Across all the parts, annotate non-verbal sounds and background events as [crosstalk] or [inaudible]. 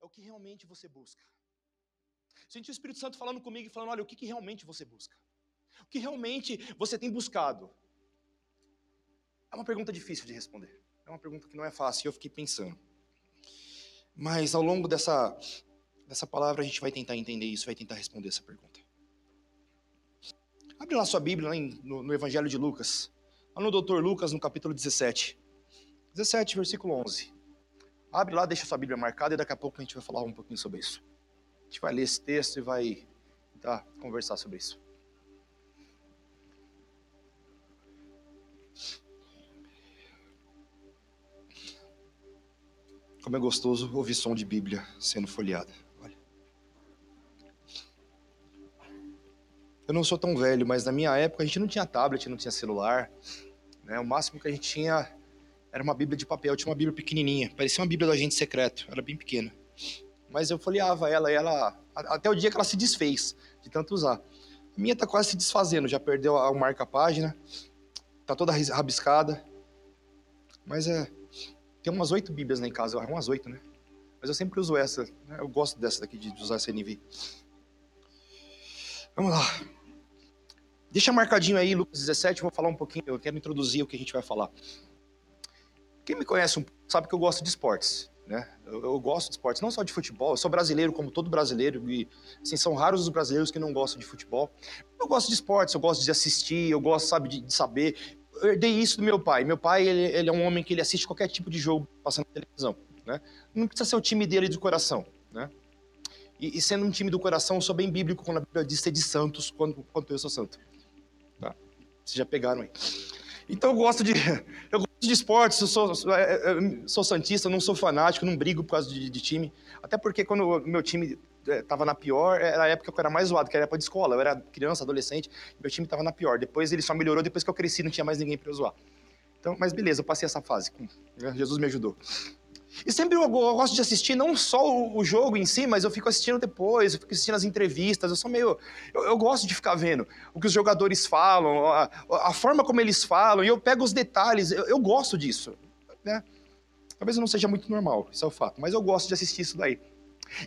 é o que realmente você busca. Senti o Espírito Santo falando comigo e falando: olha, o que, que realmente você busca? O que realmente você tem buscado? É uma pergunta difícil de responder. É uma pergunta que não é fácil, e eu fiquei pensando. Mas ao longo dessa, dessa palavra a gente vai tentar entender isso, vai tentar responder essa pergunta. Abre lá sua Bíblia, lá no, no, Evangelho de Lucas. Lá no Doutor Lucas, no capítulo 17. 17, versículo 11. Abre lá, deixa sua Bíblia marcada e daqui a pouco a gente vai falar um pouquinho sobre isso. A gente vai ler esse texto e vai tentar conversar sobre isso. Como é gostoso ouvir som de Bíblia sendo folheada. Eu não sou tão velho, mas na minha época a gente não tinha tablet, não tinha celular. Né? O máximo que a gente tinha era uma Bíblia de papel, tinha uma Bíblia pequenininha, parecia uma Bíblia do agente secreto, era bem pequena. Mas eu folheava ela e ela até o dia que ela se desfez de tanto usar. A minha tá quase se desfazendo, já perdeu a marca-página, tá toda rabiscada. Mas é, tem umas oito Bíblias lá em casa, umas oito, né? Mas eu sempre uso essa. Né? Eu gosto dessa daqui, de usar essa NV. Vamos lá. Deixa marcadinho aí, Lucas 17, vou falar um pouquinho, eu quero introduzir o que a gente vai falar. Quem me conhece um sabe que eu gosto de esportes. Né? Eu, eu, gosto de esportes, não só de futebol, eu sou brasileiro como todo brasileiro, e assim, são raros os brasileiros que não gostam de futebol. Eu gosto de esportes, eu gosto de assistir, eu gosto, sabe, de, de saber eu herdei isso do meu pai. Meu pai, ele, ele, é um homem que ele assiste qualquer tipo de jogo passando na televisão, né? Não precisa ser o time dele de coração, né? E, e, sendo um time do coração, eu sou bem bíblico quando a Bíblia diz ser de santos, quando, quando eu sou santo. Tá? Vocês já pegaram aí. Então eu gosto de, [laughs] eu gosto de esportes, eu sou, sou, é, é, sou santista, não sou fanático, não brigo por causa de, de time. Até porque quando o meu time estava na pior, era a época que eu era mais zoado, que era época de escola. Eu era criança, adolescente, meu time estava na pior. Depois ele só melhorou depois que eu cresci, não tinha mais ninguém para zoar. Então, mas beleza, eu passei essa fase. Né, Jesus me ajudou. E sempre eu gosto de assistir não só o jogo em si, mas eu fico assistindo depois, eu fico assistindo as entrevistas, eu sou meio... Eu, eu gosto de ficar vendo o que os jogadores falam, a, a, forma como eles falam, e eu pego os detalhes, eu, eu gosto disso, né? Talvez não seja muito normal, isso é o fato, mas eu gosto de assistir isso daí.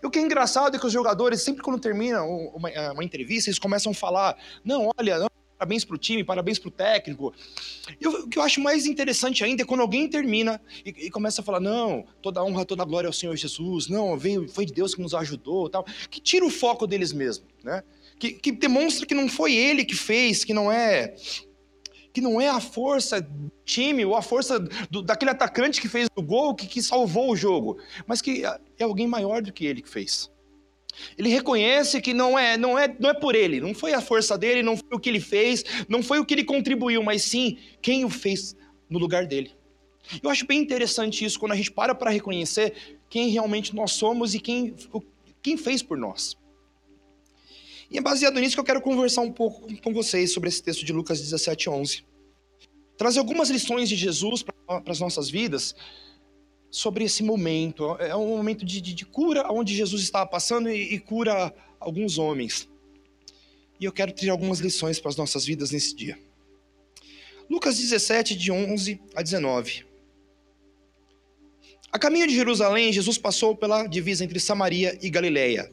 E o que é engraçado é que os jogadores, sempre quando termina uma, é, uma entrevista, eles começam a falar: não, olha, não, parabéns para o time, parabéns para o técnico. E o que eu acho mais interessante ainda é quando alguém termina e, e, começa a falar: não, toda honra, toda glória ao Senhor Jesus, não, veio, foi de Deus que nos ajudou, tal, que tira o foco deles mesmo, né? Que, que demonstra que não foi ele que fez, que não é que não é a força do time ou a força do, daquele atacante que fez o gol que, que salvou o jogo, mas que é alguém maior do que ele que fez. Ele reconhece que não é, não é, não é por ele, não foi a força dele, não foi o que ele fez, não foi o que ele contribuiu, mas sim quem o fez no lugar dele. Eu acho bem interessante isso quando a gente para para reconhecer quem realmente nós somos e quem, quem fez por nós. E é baseado nisso que eu quero conversar um pouco com vocês sobre esse texto de Lucas 17, 11. Trazer algumas lições de Jesus para as nossas vidas sobre esse momento. É um momento de, de, de cura onde Jesus estava passando e, e cura alguns homens. E eu quero tirar algumas lições para as nossas vidas nesse dia. Lucas 17, de 11 a 19. A caminho de Jerusalém, Jesus passou pela divisa entre Samaria e Galiléia.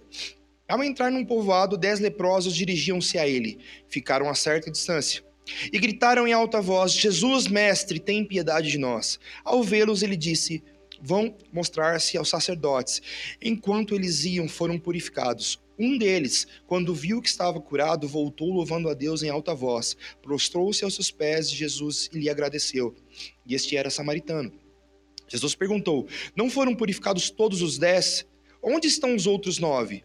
Ao entrar num povoado, dez leprosos dirigiam-se a ele. Ficaram a certa distância. E gritaram em alta voz: Jesus, mestre, tem piedade de nós. Ao vê-los, ele disse: Vão mostrar-se aos sacerdotes. Enquanto eles iam, foram purificados. Um deles, quando viu que estava curado, voltou louvando a Deus em alta voz. Prostrou-se aos seus pés de Jesus e lhe agradeceu. E este era samaritano. Jesus perguntou: Não foram purificados todos os dez? Onde estão os outros nove?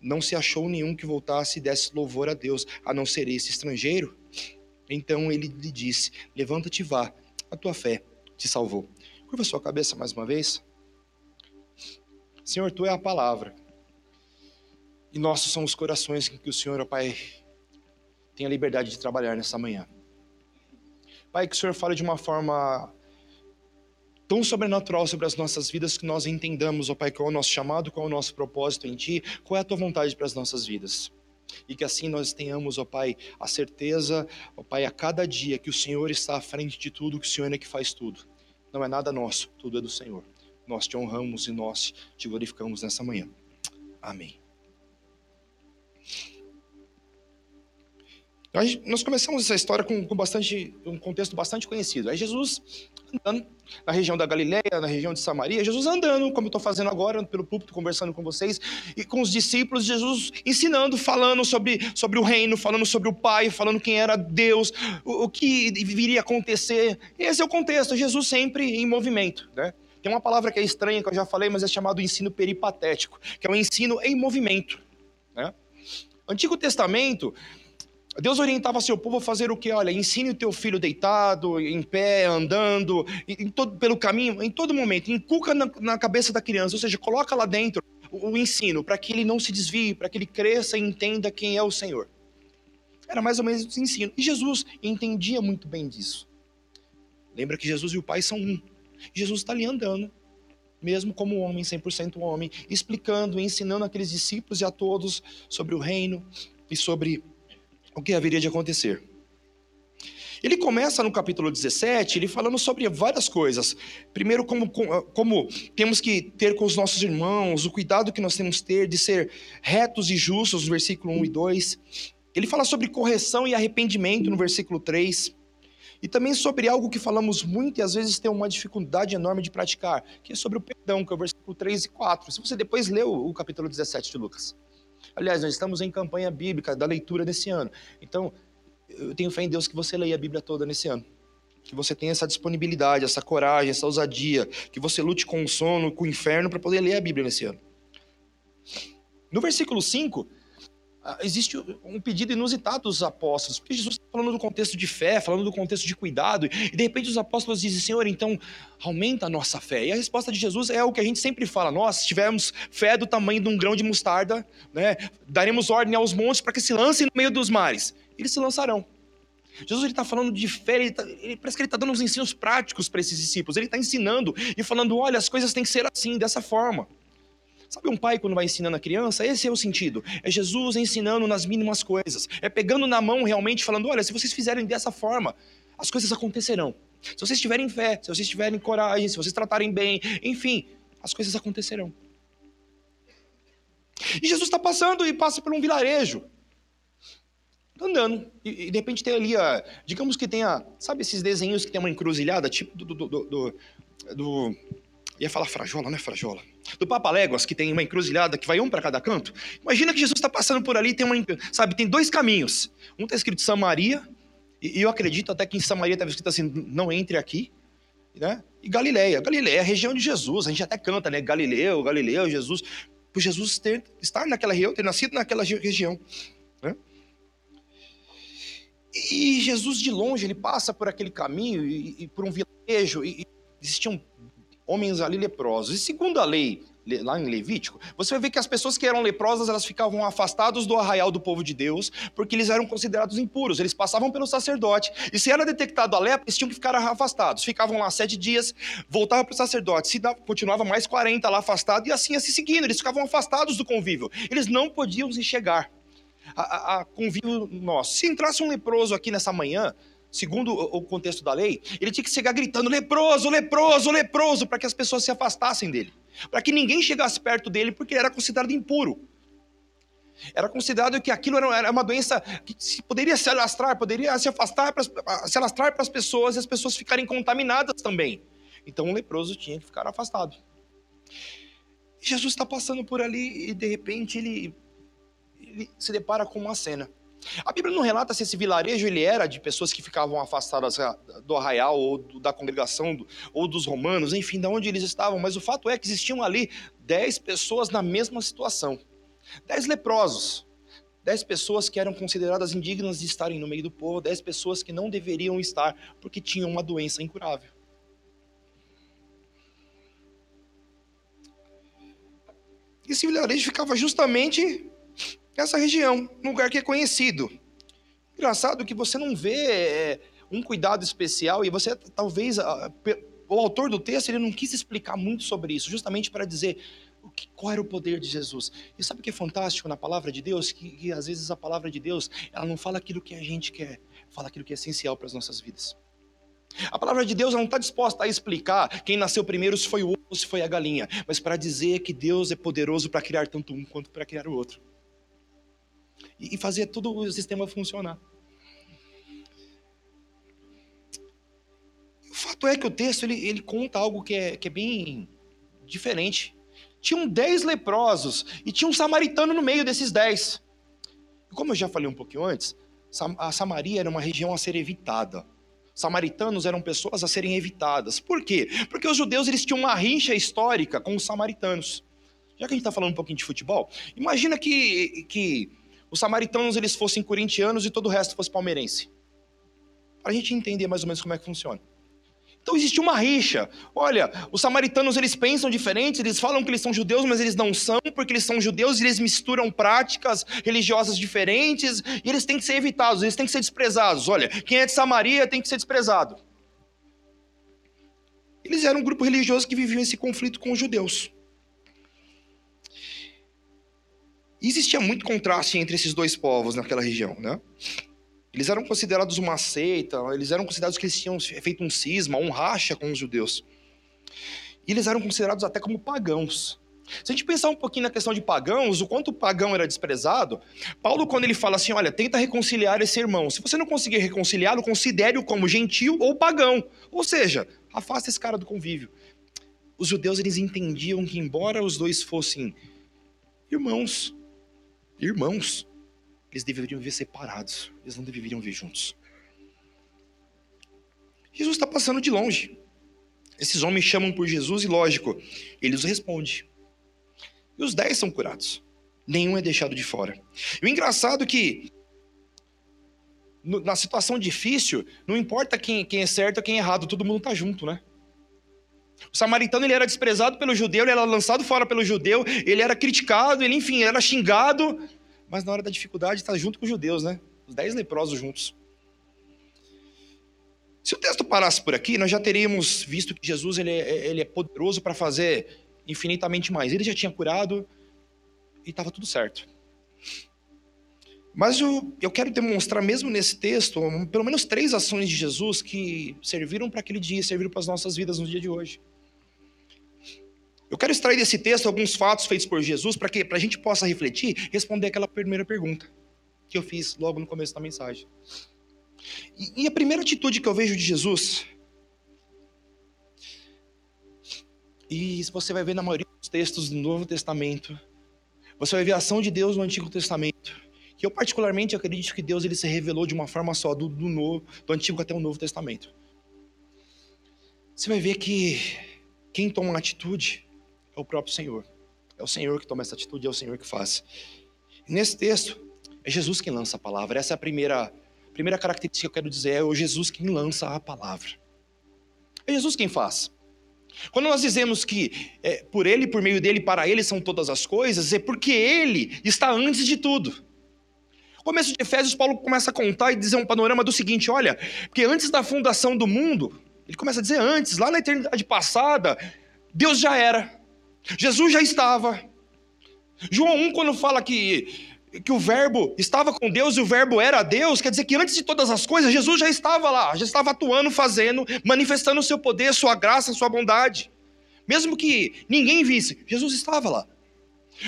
não se achou nenhum que voltasse e desse louvor a Deus, a não ser esse estrangeiro. Então ele lhe disse: Levanta-te e vá, a tua fé te salvou. Curva sua cabeça mais uma vez. Senhor, tu é a palavra. E nossos são os corações em que o Senhor, ó Pai, tem a liberdade de trabalhar nessa manhã. Pai, que o Senhor fale de uma forma tão sobrenatural sobre as nossas vidas que nós entendamos, ó Pai, qual é o nosso chamado, qual é o nosso propósito em Ti, qual é a Tua vontade para as nossas vidas. E que assim nós tenhamos, ó Pai, a certeza, ó Pai, a cada dia que o Senhor está à frente de tudo, que o Senhor é que faz tudo. Não é nada nosso, tudo é do Senhor. nós te honramos e nós te glorificamos nessa manhã. Amém. Nós começamos essa história com, com bastante, um contexto bastante conhecido. É Jesus andando na região da Galileia, na região de Samaria, Jesus andando, como eu estou fazendo agora, pelo púlpito, conversando com vocês, e com os discípulos, Jesus ensinando, falando sobre, sobre o reino, falando sobre o Pai, falando quem era Deus, o, o que viria acontecer. Esse é o contexto, Jesus sempre em movimento, né? Tem uma palavra que é estranha, que eu já falei, mas é chamado ensino peripatético, que é um ensino em movimento. Né? Antigo Testamento, Deus orientava seu povo a fazer o que? Olha, ensine o teu filho deitado, em pé, andando, em todo, pelo caminho, em todo momento. Inculca na, na cabeça da criança, ou seja, coloca lá dentro o, o ensino, para que ele não se desvie, para que ele cresça e entenda quem é o Senhor. Era mais ou menos o ensino. E Jesus entendia muito bem disso. Lembra que Jesus e o Pai são um. Jesus está ali andando, mesmo como homem, 100% homem, explicando, ensinando aqueles discípulos e a todos sobre o reino e sobre o que haveria de acontecer. Ele começa no capítulo 17, ele falando sobre várias coisas. Primeiro, como, como temos que ter com os nossos irmãos, o cuidado que nós temos que ter de ser retos e justos, no versículo 1 e 2. Ele fala sobre correção e arrependimento, no versículo 3. E também sobre algo que falamos muito e às vezes tem uma dificuldade enorme de praticar, que é sobre o perdão, que é o versículo 3 e 4. Se você depois leu o capítulo 17 de Lucas. Aliás, nós estamos em campanha bíblica da leitura desse ano. Então, eu tenho fé em Deus que você leia a Bíblia toda nesse ano. Que você tenha essa disponibilidade, essa coragem, essa ousadia. Que você lute com o sono, com o inferno para poder ler a Bíblia nesse ano. No versículo 5, ah, existe um pedido inusitado dos apóstolos, porque Jesus está falando do contexto de fé, falando do contexto de cuidado, e de repente os apóstolos dizem, Senhor, então aumenta a nossa fé. E a resposta de Jesus é o que a gente sempre fala, nós, se tivermos fé do tamanho de um grão de mostarda, né, daremos ordem aos montes para que se lancem no meio dos mares. Eles se lançarão. Jesus está falando de fé, ele tá, ele, parece que ele está dando uns ensinos práticos para esses discípulos, ele está ensinando e falando, olha, as coisas têm que ser assim, dessa forma. Sabe um pai quando vai ensinando a criança? Esse é o sentido. É Jesus ensinando nas mínimas coisas. É pegando na mão realmente falando: olha, se vocês fizerem dessa forma, as coisas acontecerão. Se vocês tiverem fé, se vocês tiverem coragem, se vocês tratarem bem, enfim, as coisas acontecerão. E Jesus está passando e passa por um vilarejo. Andando. E, e, de repente tem ali, a, digamos que tenha, sabe esses desenhos que tem uma encruzilhada, tipo do, do, do, do ia falar frajola, não é frajola? Do Papa Léguas, que tem uma encruzilhada que vai um para cada canto. Imagina que Jesus está passando por ali, tem uma, sabe, tem dois caminhos. Um está escrito Samaria, e eu acredito até que em Samaria estava escrito assim, não entre aqui, né? E Galileia. Galileia é a região de Jesus. A gente até canta, né? Galileu, Galileu, Jesus. Por Jesus ter, estar naquela região, ter nascido naquela região. Né? E Jesus de longe, ele passa por aquele caminho e, e por um vilarejo, e, e existiam homens ali leprosos. E segundo a lei, lá em Levítico, você vai ver que as pessoas que eram leprosas, elas ficavam afastadas do arraial do povo de Deus, porque eles eram considerados impuros, eles passavam pelo sacerdote, e se era detectado a lepra, eles tinham que ficar afastados, ficavam lá sete dias, voltavam para o sacerdote, se continuava mais 40 lá afastado, e assim, assim seguindo, eles ficavam afastados do convívio, eles não podiam se chegar a, a, a convívio nosso. Se entrasse um leproso aqui nessa manhã, segundo o contexto da lei, ele tinha que chegar gritando: leproso, leproso, leproso, para que as pessoas se afastassem dele. Para que ninguém chegasse perto dele, porque ele era considerado impuro. Era considerado que aquilo era uma doença que poderia se alastrar, poderia se afastar, se alastrar para as pessoas e as pessoas ficarem contaminadas também. Então o leproso tinha que ficar afastado. Jesus está passando por ali e de repente ele, ele se depara com uma cena. A Bíblia não relata se esse vilarejo ele era de pessoas que ficavam afastadas do arraial ou da congregação ou dos romanos, enfim, de onde eles estavam, mas o fato é que existiam ali dez pessoas na mesma situação. Dez leprosos, dez pessoas que eram consideradas indignas de estarem no meio do povo, dez pessoas que não deveriam estar porque tinham uma doença incurável. Esse vilarejo ficava justamente nessa região, um lugar que é conhecido. Engraçado que você não vê é, um cuidado especial e você talvez o autor do texto ele não quis explicar muito sobre isso, justamente para dizer o que, qual era o poder de Jesus. E sabe o que é fantástico na palavra de Deus? Que, que às vezes a palavra de Deus ela não fala aquilo que a gente quer, fala aquilo que é essencial para as nossas vidas. A palavra de Deus não está disposta a explicar quem nasceu primeiro, se foi o ovo se foi a galinha, mas para dizer que Deus é poderoso para criar tanto um quanto para criar o outro. E fazer todo o sistema funcionar. O fato é que o texto ele, ele conta algo que é, que é bem diferente. Tinham dez leprosos e tinha um samaritano no meio desses dez. Como eu já falei um pouquinho antes, a Samaria era uma região a ser evitada samaritanos eram pessoas a serem evitadas. Por quê? Porque os judeus eles tinham uma rincha histórica com os samaritanos. Já que a gente está falando um pouquinho de futebol, imagina que, que os samaritanos eles fossem corintianos e todo o resto fosse palmeirense. Para a gente entender mais ou menos como é que funciona. Então existe uma rixa. Olha, os samaritanos eles pensam diferente, eles falam que eles são judeus, mas eles não são, porque eles são judeus e eles misturam práticas religiosas diferentes, e eles têm que ser evitados, eles têm que ser desprezados. Olha, quem é de Samaria tem que ser desprezado. Eles eram um grupo religioso que viviam esse conflito com os judeus. Existia muito contraste entre esses dois povos naquela região, né? Eles eram considerados uma seita, eles eram considerados que eles tinham feito um cisma, um racha com os judeus. E eles eram considerados até como pagãos. Se a gente pensar um pouquinho na questão de pagãos, o quanto o pagão era desprezado, Paulo, quando ele fala assim: olha, tenta reconciliar esse irmão. Se você não conseguir reconciliá-lo, considere-o como gentil ou pagão. Ou seja, afasta esse cara do convívio. Os judeus eles entendiam que, embora os dois fossem irmãos, irmãos, eles deveriam viver separados, eles não deveriam viver juntos. Jesus está passando de longe. Esses homens chamam por Jesus e, lógico, ele os responde. E os dez são curados. Nenhum é deixado de fora. E o engraçado é que, na situação difícil, não importa quem, quem é certo ou quem é errado, todo mundo está junto, né? O samaritano ele era desprezado pelo judeu, ele era lançado fora pelo judeu, ele era criticado, ele, enfim, era xingado, mas na hora da dificuldade está junto com os judeus, né? Os dez leprosos juntos. Se o texto parasse por aqui, nós já teríamos visto que Jesus ele é, ele é poderoso para fazer infinitamente mais. Ele já tinha curado e estava tudo certo. Mas eu, eu quero demonstrar, mesmo nesse texto, pelo menos três ações de Jesus que serviram para aquele dia, serviram para as nossas vidas no dia de hoje. Eu quero extrair desse texto alguns fatos feitos por Jesus para que a gente possa refletir responder aquela primeira pergunta que eu fiz logo no começo da mensagem. E, e a primeira atitude que eu vejo de Jesus, e você vai ver na maioria dos textos do Novo Testamento, você vai ver a ação de Deus no Antigo Testamento, que eu particularmente acredito que Deus ele se revelou de uma forma só, do, do, novo, do Antigo até o Novo Testamento. Você vai ver que quem toma uma atitude é o próprio Senhor. É o Senhor que toma essa atitude, é o Senhor que faz. Nesse texto, é Jesus quem lança a palavra. Essa é a primeira, primeira característica que eu quero dizer: é o Jesus quem lança a palavra. É Jesus quem faz. Quando nós dizemos que é, por Ele, por meio dele, para Ele são todas as coisas, é porque Ele está antes de tudo. Começo de Efésios, Paulo começa a contar e dizer um panorama do seguinte: olha, porque antes da fundação do mundo, ele começa a dizer antes, lá na eternidade passada, Deus já era. Jesus já estava. João 1, quando fala que, que o Verbo estava com Deus e o Verbo era Deus, quer dizer que antes de todas as coisas, Jesus já estava lá, já estava atuando, fazendo, manifestando o seu poder, sua graça, sua bondade. Mesmo que ninguém visse, Jesus estava lá.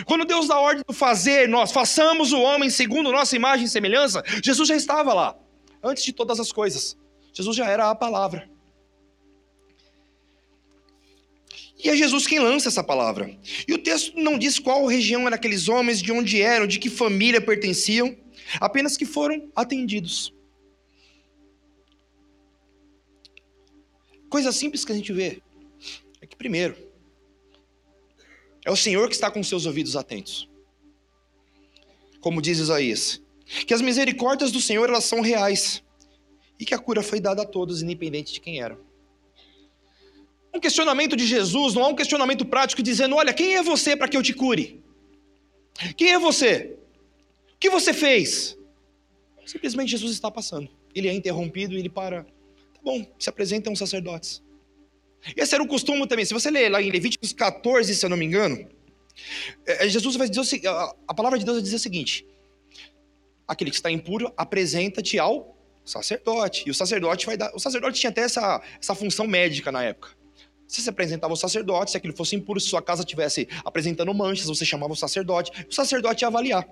Quando Deus dá ordem de fazer, nós façamos o homem segundo nossa imagem e semelhança, Jesus já estava lá, antes de todas as coisas. Jesus já era a palavra. E é Jesus quem lança essa palavra. E o texto não diz qual região eram aqueles homens, de onde eram, de que família pertenciam, apenas que foram atendidos. Coisa simples que a gente vê é que, primeiro, é o Senhor que está com seus ouvidos atentos. Como diz Isaías, que as misericórdias do Senhor elas são reais e que a cura foi dada a todos, independente de quem eram um questionamento de Jesus, não há um questionamento prático dizendo: olha, quem é você para que eu te cure? Quem é você? O que você fez? Simplesmente Jesus está passando. Ele é interrompido e ele para. Tá bom, se apresentam os sacerdotes. Esse era o costume também. Se você ler lá em Levíticos 14, se eu não me engano, é, é, Jesus vai dizer a palavra de Deus vai dizer o seguinte: aquele que está impuro, apresenta-te ao sacerdote. E o sacerdote vai dar. O sacerdote tinha até essa, essa função médica na época. Você se apresentava o sacerdote, se aquilo fosse impuro, se sua casa estivesse apresentando manchas, você chamava o sacerdote. O sacerdote ia avaliar.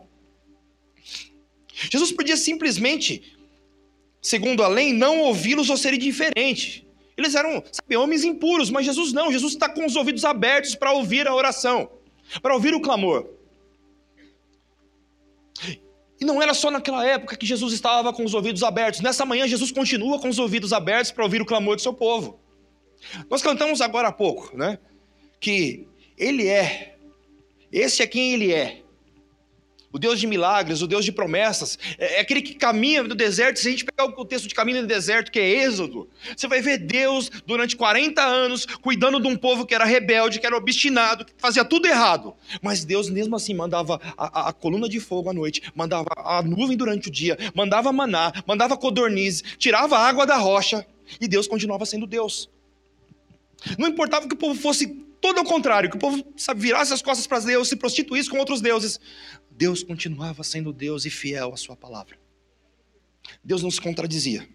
Jesus podia simplesmente, segundo a lei, não ouvi-los ou ser indiferente. Eles eram, sabe, homens impuros, mas Jesus não. Jesus está com os ouvidos abertos para ouvir a oração, para ouvir o clamor. E não era só naquela época que Jesus estava com os ouvidos abertos. Nessa manhã, Jesus continua com os ouvidos abertos para ouvir o clamor do seu povo. Nós cantamos agora há pouco, né? Que Ele é, esse é quem Ele é o Deus de milagres, o Deus de promessas, é, é aquele que caminha no deserto. Se a gente pegar o texto de caminho no deserto, que é Êxodo, você vai ver Deus durante 40 anos cuidando de um povo que era rebelde, que era obstinado, que fazia tudo errado. Mas Deus, mesmo assim, mandava a, a, a coluna de fogo à noite, mandava a nuvem durante o dia, mandava maná, mandava codorniz, tirava a água da rocha, e Deus continuava sendo Deus. Não importava que o povo fosse todo ao contrário, que o povo virasse as costas para Deus, se prostituísse com outros deuses. Deus continuava sendo Deus e fiel à sua palavra. Deus não se contradizia.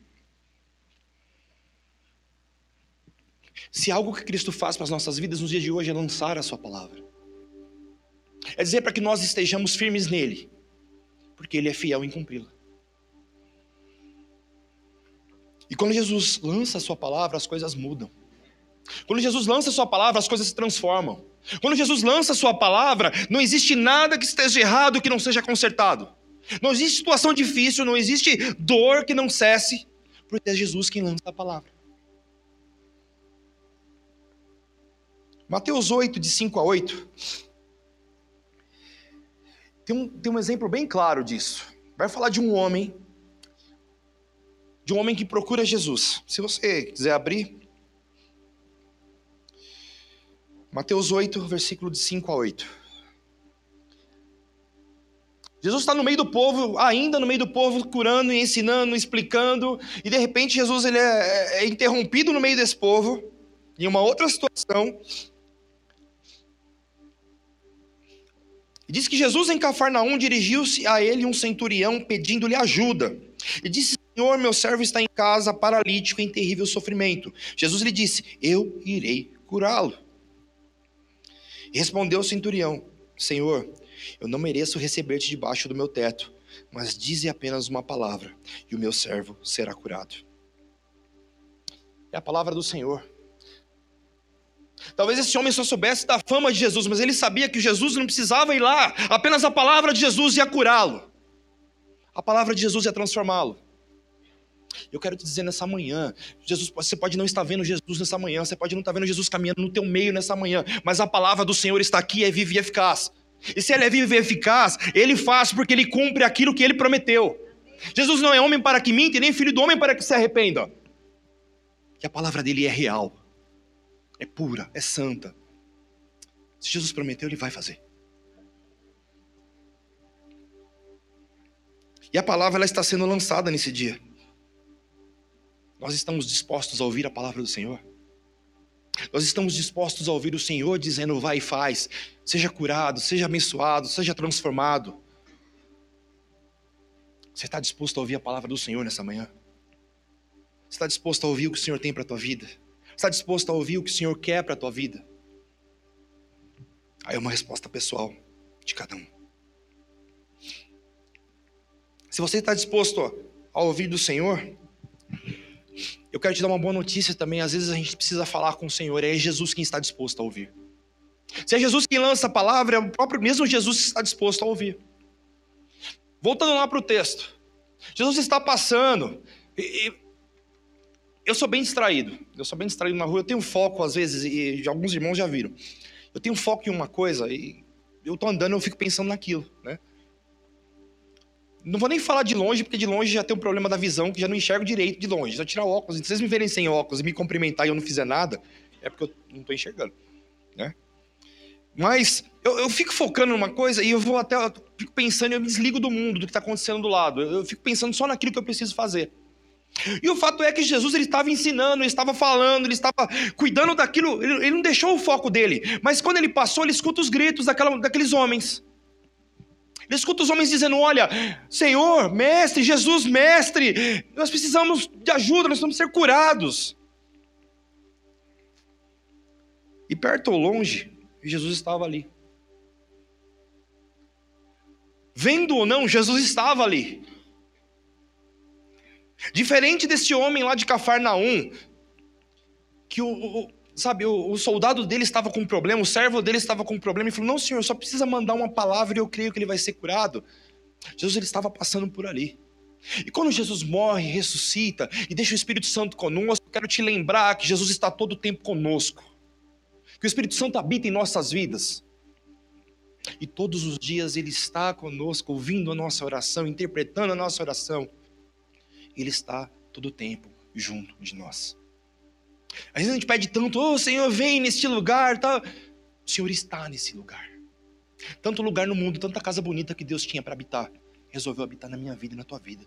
Se algo que Cristo faz para as nossas vidas nos dias de hoje é lançar a sua palavra, é dizer para que nós estejamos firmes nele, porque ele é fiel em cumpri-la. E quando Jesus lança a sua palavra, as coisas mudam. Quando Jesus lança sua palavra, as coisas se transformam. Quando Jesus lança sua palavra, não existe nada que esteja errado que não seja consertado. Não existe situação difícil, não existe dor que não cesse, porque é Jesus quem lança a palavra. Mateus 8, de 5 a 8, tem um, tem um exemplo bem claro disso. Vai falar de um homem, de um homem que procura Jesus. Se você quiser abrir, Mateus 8, versículo de 5 a 8. Jesus está no meio do povo, ainda no meio do povo, curando, ensinando, explicando, e de repente Jesus ele é, é, é interrompido no meio desse povo, em uma outra situação. E diz que Jesus em Cafarnaum dirigiu-se a ele um centurião pedindo-lhe ajuda. E disse: Senhor, meu servo está em casa, paralítico, em terrível sofrimento. Jesus lhe disse: Eu irei curá-lo. Respondeu o centurião: Senhor, eu não mereço receber-te debaixo do meu teto, mas dize apenas uma palavra, e o meu servo será curado. É a palavra do Senhor. Talvez esse homem só soubesse da fama de Jesus, mas ele sabia que Jesus não precisava ir lá, apenas a palavra de Jesus ia curá-lo. A palavra de Jesus ia transformá-lo. Eu quero te dizer nessa manhã, Jesus, você pode não estar vendo Jesus nessa manhã, você pode não estar vendo Jesus caminhando no teu meio nessa manhã, mas a palavra do Senhor está aqui, é viva e eficaz. E se ele é vivo e eficaz, ele faz porque ele cumpre aquilo que ele prometeu. Jesus não é homem para que minta, nem filho do homem para que se arrependa. Que a palavra dele é real, é pura, é santa. Se Jesus prometeu, ele vai fazer. E a palavra ela está sendo lançada nesse dia. Nós estamos dispostos a ouvir a palavra do Senhor? Nós estamos dispostos a ouvir o Senhor dizendo: vai e faz, seja curado, seja abençoado, seja transformado. Você está disposto a ouvir a palavra do Senhor nessa manhã? Você está disposto a ouvir o que o Senhor tem para a tua vida? Você está disposto a ouvir o que o Senhor quer para a tua vida? Aí é uma resposta pessoal de cada um. Se você está disposto a ouvir do Senhor, eu quero te dar uma boa notícia também. Às vezes a gente precisa falar com o Senhor, é Jesus quem está disposto a ouvir. Se é Jesus quem lança a palavra, é o próprio mesmo Jesus que está disposto a ouvir. Voltando lá para o texto. Jesus está passando. E, e, eu sou bem distraído. Eu sou bem distraído na rua. Eu tenho foco, às vezes, e alguns irmãos já viram. Eu tenho foco em uma coisa e eu estou andando e eu fico pensando naquilo, né? Não vou nem falar de longe, porque de longe já tem um problema da visão, que já não enxergo direito de longe. Eu tirar óculos, se vocês me verem sem óculos e me cumprimentar e eu não fizer nada, é porque eu não estou enxergando, né? Mas eu, eu, fico focando numa coisa e eu vou até, eu fico pensando, eu me desligo do mundo, do que está acontecendo do lado. Eu, eu fico pensando só naquilo que eu preciso fazer. E o fato é que Jesus ele estava ensinando, ele estava falando, ele estava cuidando daquilo, ele, ele, não deixou o foco dele. Mas quando ele passou, ele escuta os gritos daquela, daqueles homens. Ele escuta os homens dizendo: Olha, Senhor, mestre, Jesus, mestre, nós precisamos de ajuda, nós precisamos ser curados. E perto ou longe, Jesus estava ali. Vendo ou não, Jesus estava ali. Diferente desse homem lá de Cafarnaum, que o, o sabe, o, o, soldado dele estava com um problema, o servo dele estava com um problema, e falou: Não, senhor, só precisa mandar uma palavra e eu creio que ele vai ser curado. Jesus ele estava passando por ali. E quando Jesus morre, ressuscita e deixa o Espírito Santo conosco, quero te lembrar que Jesus está todo o tempo conosco. Que o Espírito Santo habita em nossas vidas. E todos os dias ele está conosco, ouvindo a nossa oração, interpretando a nossa oração. Ele está todo o tempo junto de nós. Às vezes a gente pede tanto, ô oh, Senhor, vem neste lugar, tá? O Senhor está nesse lugar. Tanto lugar no mundo, tanta casa bonita que Deus tinha para habitar, resolveu habitar na minha vida e na tua vida.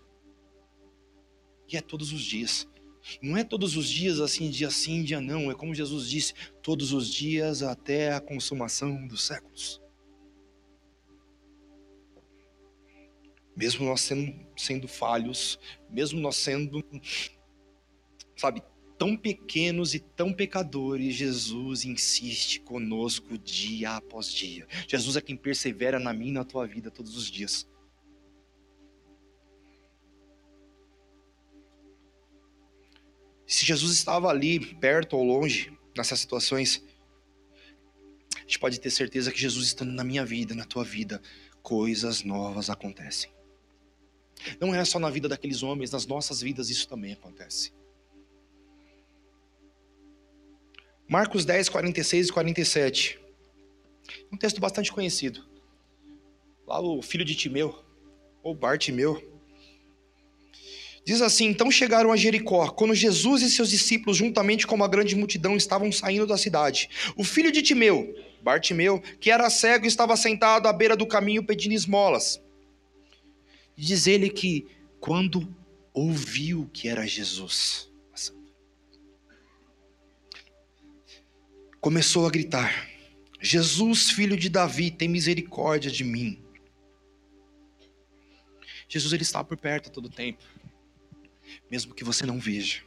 E é todos os dias. Não é todos os dias assim, dia sim, dia não. É como Jesus disse, todos os dias até a consumação dos séculos. Mesmo nós sendo, sendo falhos, mesmo nós sendo, sabe, tão pequenos e tão pecadores, Jesus insiste conosco dia após dia. Jesus é quem persevera na minha e na tua vida todos os dias. Se Jesus estava ali, perto ou longe, nessas situações, a gente pode ter certeza que Jesus estando na minha vida, na tua vida, coisas novas acontecem. Não é só na vida daqueles homens, nas nossas vidas isso também acontece. Marcos 10, 46 e 47. Um texto bastante conhecido. Lá o filho de Timeu, ou Bartimeu. Diz assim: Então chegaram a Jericó, quando Jesus e seus discípulos, juntamente com uma grande multidão, estavam saindo da cidade. O filho de Timeu, Bartimeu, que era cego, estava sentado à beira do caminho pedindo esmolas. Diz ele que, quando ouviu que era Jesus, começou a gritar: Jesus, filho de Davi, tem misericórdia de mim. Jesus ele está por perto a todo tempo, mesmo que você não veja.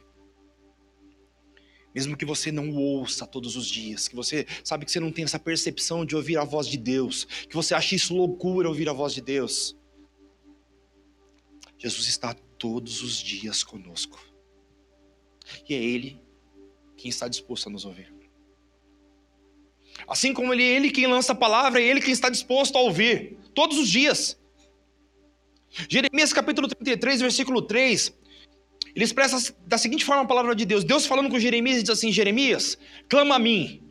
Mesmo que você não ouça todos os dias, que você sabe que você não tem essa percepção de ouvir a voz de Deus, que você acha isso loucura ouvir a voz de Deus. Jesus está todos os dias conosco. E é Ele quem está disposto a nos ouvir. Assim como ele é ele quem lança a palavra, é ele quem está disposto a ouvir, todos os dias. Jeremias capítulo 33, versículo 3, ele expressa da seguinte forma a palavra de Deus. Deus falando com Jeremias diz assim: Jeremias, clama a mim.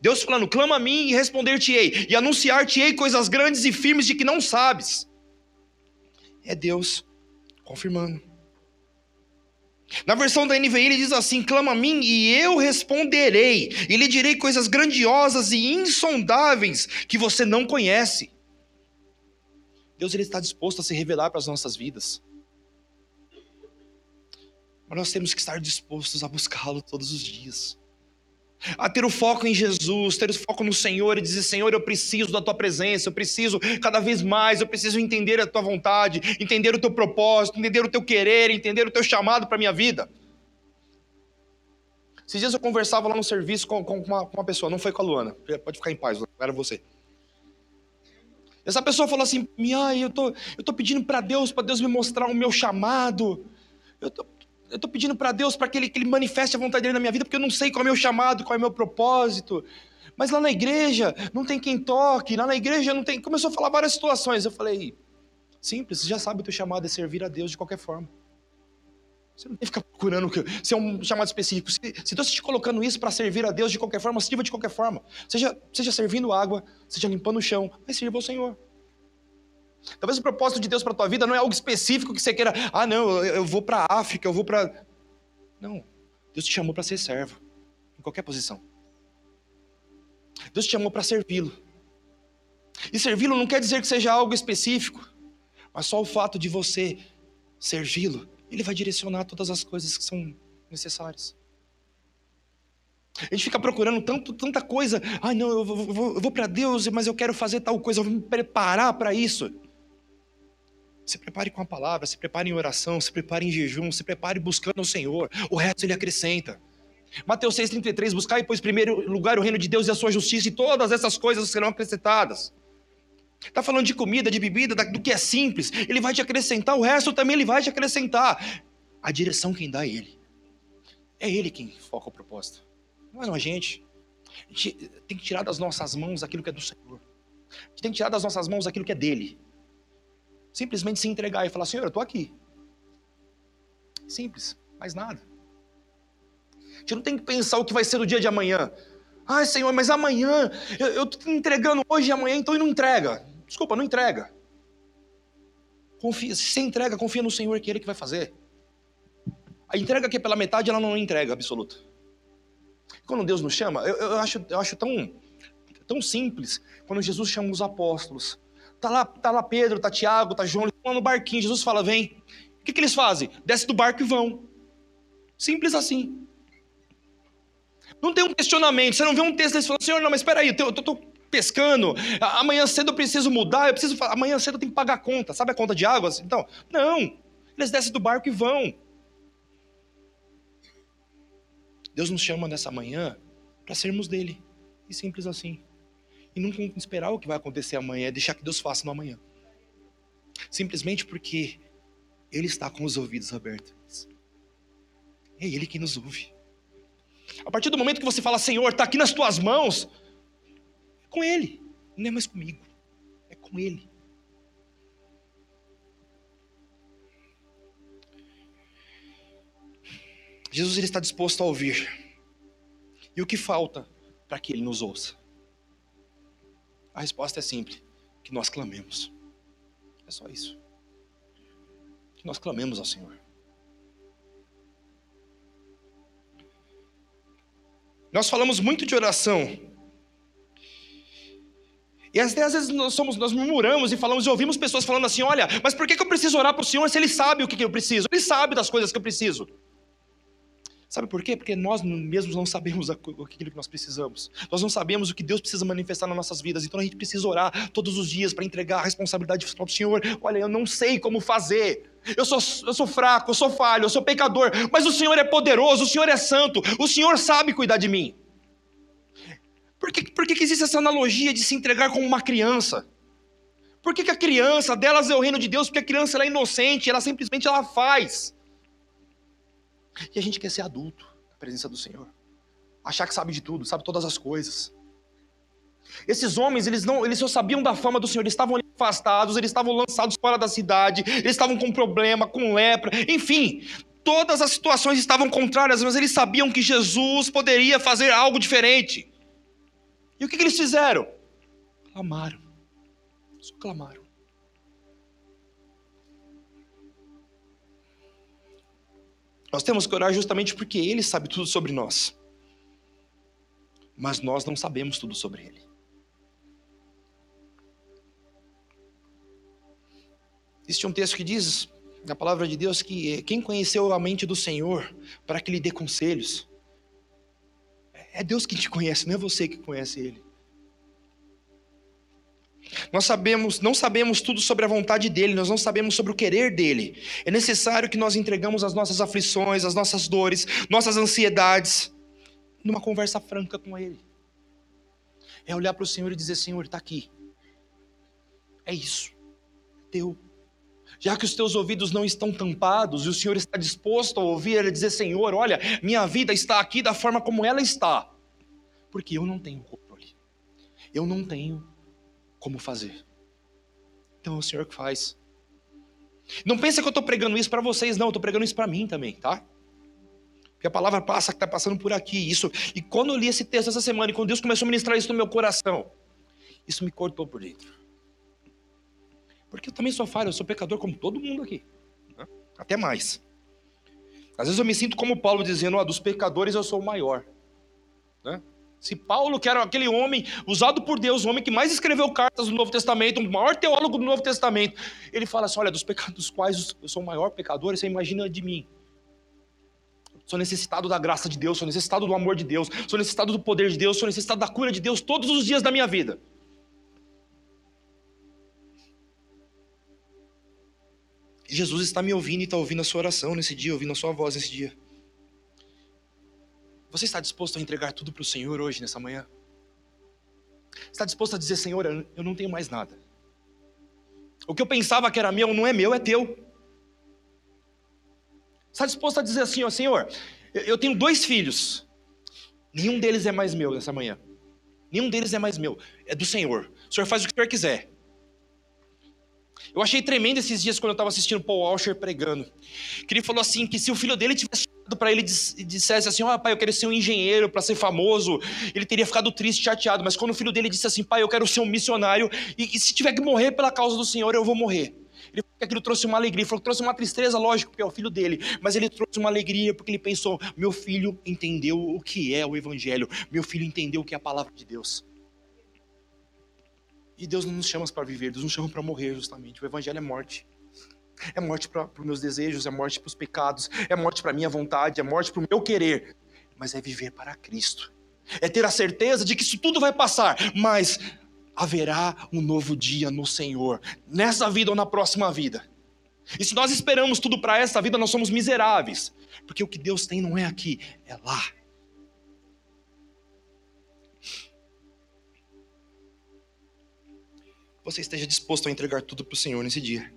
Deus falando, clama a mim e responder-te-ei, e anunciar-te-ei coisas grandes e firmes de que não sabes. É Deus confirmando. Na versão da NVI ele diz assim: clama a mim e eu responderei, e lhe direi coisas grandiosas e insondáveis que você não conhece. Deus ele está disposto a se revelar para as nossas vidas. Mas nós temos que estar dispostos a buscá-lo todos os dias a ter o foco em Jesus, ter o foco no Senhor e dizer: Senhor, eu preciso da tua presença, eu preciso cada vez mais, eu preciso entender a tua vontade, entender o teu propósito, entender o teu querer, entender o teu chamado para a minha vida. Esses dias eu conversava lá no serviço com, com, uma, com uma pessoa, não foi com a Luana, pode ficar em paz, era você. Essa pessoa falou assim: Ai, eu tô, eu tô pedindo para Deus, para Deus me mostrar o meu chamado. Eu tô, eu estou pedindo para Deus para que ele, que ele manifeste a vontade dele na minha vida, porque eu não sei qual é o meu chamado, qual é o meu propósito. Mas lá na igreja não tem quem toque, lá na igreja não tem. Começou a falar várias situações. Eu falei, simples, você já sabe o teu chamado é servir a Deus de qualquer forma. Você não tem que ficar procurando se é um chamado específico. Se, se Deus está te colocando isso para servir a Deus de qualquer forma, sirva de qualquer forma. Seja, seja servindo água, seja limpando o chão, mas sirva ao Senhor. Talvez o propósito de Deus para a tua vida não é algo específico que você queira, ah, não, eu, vou para a África, eu vou para. Não. Deus te chamou para ser servo, em qualquer posição. Deus te chamou para servi-lo. E servi-lo não quer dizer que seja algo específico, mas só o fato de você servi-lo, ele vai direcionar todas as coisas que são necessárias. A gente fica procurando tanto, tanta coisa. Ah, não, eu vou, vou, vou para Deus, mas eu quero fazer tal coisa, eu vou me preparar para isso. Se prepare com a palavra, se prepare em oração, se prepare em jejum, se prepare buscando o Senhor. O resto ele acrescenta. Mateus 6,33, buscar pois primeiro lugar o reino de Deus e a sua justiça, e todas essas coisas serão acrescentadas. Está falando de comida, de bebida, do que é simples. Ele vai te acrescentar, o resto também ele vai te acrescentar. A direção quem dá é ele. É ele quem foca o propósito. Não é a gente. A gente tem que tirar das nossas mãos aquilo que é do Senhor. A gente tem que tirar das nossas mãos aquilo que é dele. Simplesmente se entregar e falar: Senhor, eu estou aqui. Simples, mais nada. A gente não tem que pensar o que vai ser no dia de amanhã. Ai, Senhor, mas amanhã, eu estou entregando hoje e amanhã, então e não entrega. Desculpa, não entrega. Confia, se entrega, confia no Senhor que é Ele que vai fazer. A entrega que é pela metade, ela não é entrega absoluta. Quando Deus nos chama, eu, eu, acho, eu acho tão, tão simples quando Jesus chama os apóstolos. Tá lá, tá lá Pedro, tá Tiago, tá João, eles estão no barquinho. Jesus fala: vem. O que, que eles fazem? Desce do barco e vão. Simples assim. Não tem um questionamento. Você não vê um texto desse falando: Senhor, não, mas espera aí, eu estou pescando. Amanhã cedo eu preciso mudar. Eu preciso. Amanhã cedo eu tenho que pagar a conta. Sabe a conta de águas? Então, não. Eles descem do barco e vão. Deus nos chama nessa manhã para sermos dele. E simples assim. E nunca esperar o que vai acontecer amanhã, é deixar que Deus faça no amanhã. Simplesmente porque Ele está com os ouvidos abertos. É Ele que nos ouve. A partir do momento que você fala, Senhor, está aqui nas tuas mãos, é com Ele, não é mais comigo, é com Ele. Jesus ele está disposto a ouvir. E o que falta para que Ele nos ouça? A resposta é simples: que nós clamemos. É só isso. Que nós clamemos ao Senhor. Nós falamos muito de oração. E às vezes nós, somos, nós murmuramos e falamos e ouvimos pessoas falando assim: olha, mas por que eu preciso orar para o Senhor se Ele sabe o que eu preciso? Ele sabe das coisas que eu preciso. Sabe por quê? Porque nós mesmos não sabemos aquilo que nós precisamos. Nós não sabemos o que Deus precisa manifestar nas nossas vidas. Então a gente precisa orar todos os dias para entregar a responsabilidade para o Senhor. Olha, eu não sei como fazer. Eu sou, eu sou fraco, eu sou falho, eu sou pecador. Mas o Senhor é poderoso, o Senhor é santo. O Senhor sabe cuidar de mim. Por que, por que, que existe essa analogia de se entregar como uma criança? Por que, que a criança, delas é o reino de Deus? Porque a criança é inocente, ela simplesmente ela faz. E a gente quer ser adulto na presença do Senhor. Achar que sabe de tudo, sabe todas as coisas. Esses homens, eles não, eles só sabiam da fama do Senhor, eles estavam afastados, eles estavam lançados fora da cidade, eles estavam com problema, com lepra, enfim, todas as situações estavam contrárias, mas eles sabiam que Jesus poderia fazer algo diferente. E o que, que eles fizeram? Clamaram. Só clamaram. Nós temos que orar justamente porque Ele sabe tudo sobre nós. Mas nós não sabemos tudo sobre Ele. Existe um texto que diz, na palavra de Deus, que quem conheceu a mente do Senhor para que lhe dê conselhos, é Deus que te conhece, não é você que conhece Ele. Nós sabemos, não sabemos tudo sobre a vontade dele, nós não sabemos sobre o querer dele. É necessário que nós entregamos as nossas aflições, as nossas dores, nossas ansiedades, numa conversa franca com ele. É olhar para o Senhor e dizer: Senhor, está aqui. É isso. Teu. Já que os teus ouvidos não estão tampados e o Senhor está disposto a ouvir, ele dizer: Senhor, olha, minha vida está aqui da forma como ela está, porque eu não tenho controle. Eu não tenho como fazer. Então é o Senhor que faz. Não pensa que eu estou pregando isso para vocês, não, eu estou pregando isso para mim também, tá? Porque a palavra passa que está passando por aqui. Isso. E quando eu li esse texto essa semana, e quando Deus começou a ministrar isso no meu coração, isso me cortou por dentro. Porque eu também sou falho, eu sou pecador como todo mundo aqui. Né? Até mais. Às vezes eu me sinto como Paulo dizendo, ó, dos pecadores eu sou o maior. Né? Se Paulo, que era aquele homem usado por Deus, o homem que mais escreveu cartas no Novo Testamento, o maior teólogo do Novo Testamento, ele fala assim: olha, dos pecados dos quais eu sou o maior pecador, você imagina de mim. Sou necessitado da graça de Deus, sou necessitado do amor de Deus, sou necessitado do poder de Deus, sou necessitado da cura de Deus todos os dias da minha vida. Jesus está me ouvindo e está ouvindo a sua oração nesse dia, ouvindo a sua voz nesse dia. Você está disposto a entregar tudo para o Senhor hoje, nessa manhã? Está disposto a dizer, Senhor, eu não tenho mais nada. O que eu pensava que era meu não é meu, é teu. Está disposto a dizer assim, ó, Senhor, eu tenho dois filhos. Nenhum deles é mais meu nessa manhã. Nenhum deles é mais meu. É do Senhor. O Senhor faz o que o Senhor quiser. Eu achei tremendo esses dias quando eu estava assistindo Paul Washer pregando. Que ele falou assim: que se o filho dele tivesse para ele e dissesse assim: Ó, pai, eu quero ser um engenheiro para ser famoso, ele teria ficado triste, chateado. Mas quando o filho dele disse assim: pai, eu quero ser um missionário, e, e se tiver que morrer pela causa do Senhor, eu vou morrer. Ele falou que aquilo trouxe uma alegria, ele falou que trouxe uma tristeza, lógico, porque é o filho dele, mas ele trouxe uma alegria porque ele pensou: meu filho entendeu o que é o Evangelho, meu filho entendeu o que é a palavra de Deus. E Deus não nos chama para viver, Deus nos chama para morrer, justamente. O Evangelho é morte. É morte para os meus desejos, é morte para os pecados, é morte para a minha vontade, é morte para o meu querer. Mas é viver para Cristo. É ter a certeza de que isso tudo vai passar, mas haverá um novo dia no Senhor, nessa vida ou na próxima vida. E se nós esperamos tudo para essa vida, nós somos miseráveis, porque o que Deus tem não é aqui, é lá. Você esteja disposto a entregar tudo para o Senhor nesse dia.